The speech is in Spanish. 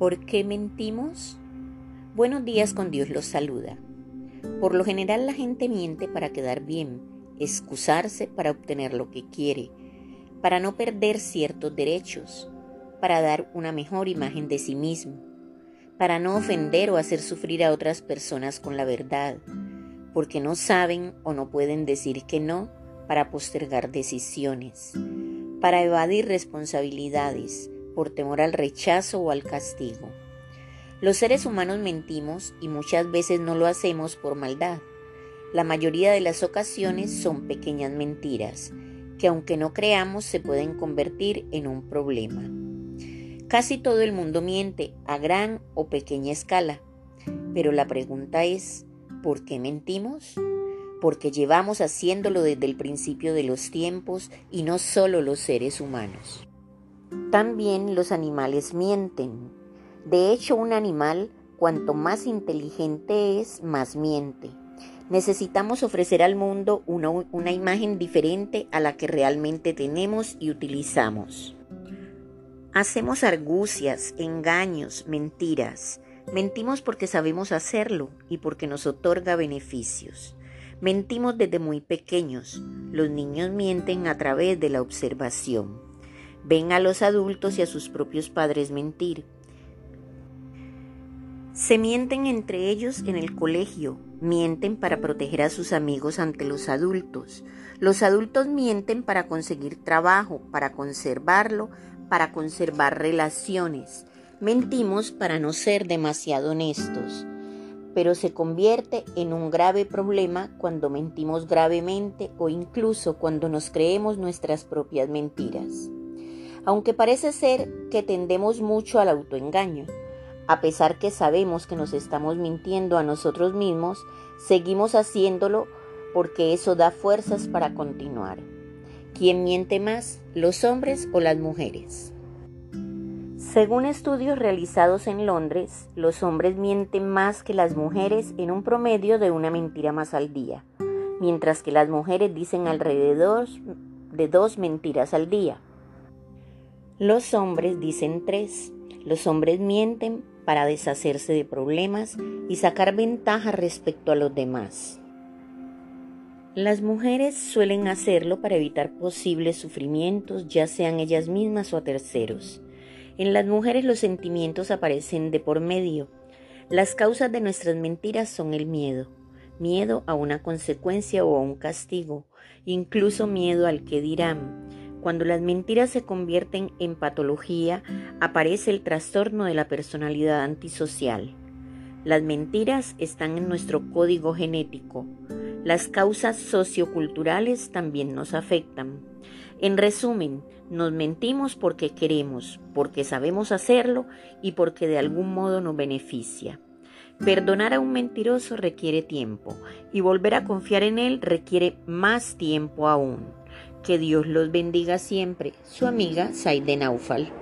¿Por qué mentimos? Buenos días con Dios los saluda. Por lo general la gente miente para quedar bien, excusarse para obtener lo que quiere, para no perder ciertos derechos, para dar una mejor imagen de sí mismo, para no ofender o hacer sufrir a otras personas con la verdad, porque no saben o no pueden decir que no para postergar decisiones, para evadir responsabilidades, por temor al rechazo o al castigo. Los seres humanos mentimos y muchas veces no lo hacemos por maldad. La mayoría de las ocasiones son pequeñas mentiras, que aunque no creamos se pueden convertir en un problema. Casi todo el mundo miente a gran o pequeña escala, pero la pregunta es, ¿por qué mentimos? Porque llevamos haciéndolo desde el principio de los tiempos y no solo los seres humanos. También los animales mienten. De hecho, un animal, cuanto más inteligente es, más miente. Necesitamos ofrecer al mundo una, imagen diferente a la que realmente tenemos y utilizamos. Hacemos argucias, engaños, mentiras. Mentimos porque sabemos hacerlo y porque nos otorga beneficios. Mentimos desde muy pequeños. Los niños mienten a través de la observación. Ven a los adultos y a sus propios padres mentir. Se mienten entre ellos en el colegio, mienten para proteger a sus amigos ante los adultos. Los adultos mienten para conseguir trabajo, para conservarlo, para conservar relaciones. Mentimos para no ser demasiado honestos. Pero se convierte en un grave problema cuando mentimos gravemente o incluso cuando nos creemos nuestras propias mentiras aunque parece ser que tendemos mucho al autoengaño. A pesar que sabemos que nos estamos mintiendo a nosotros mismos, seguimos haciéndolo porque eso da fuerzas para continuar. ¿Quién miente más, los hombres o las mujeres? Según estudios realizados en Londres, los hombres mienten más que las mujeres en un promedio de una mentira más al día, mientras que las mujeres dicen alrededor de dos mentiras al día. Los hombres dicen tres. Los hombres mienten para deshacerse de problemas y sacar ventaja respecto a los demás. Las mujeres suelen hacerlo para evitar posibles sufrimientos, ya sean ellas mismas o a terceros. En las mujeres los sentimientos aparecen de por medio. Las causas de nuestras mentiras son el miedo, miedo a una consecuencia o a un castigo, incluso miedo al que dirán, cuando las mentiras se convierten en patología, aparece el trastorno de la personalidad antisocial. Las mentiras están en nuestro código genético. Las causas socioculturales también nos afectan. En resumen, nos mentimos porque queremos, porque sabemos hacerlo y porque de algún modo nos beneficia. Perdonar a un mentiroso requiere tiempo y volver a confiar en él requiere más tiempo aún. Que Dios los bendiga siempre. Su amiga Saide Naufal.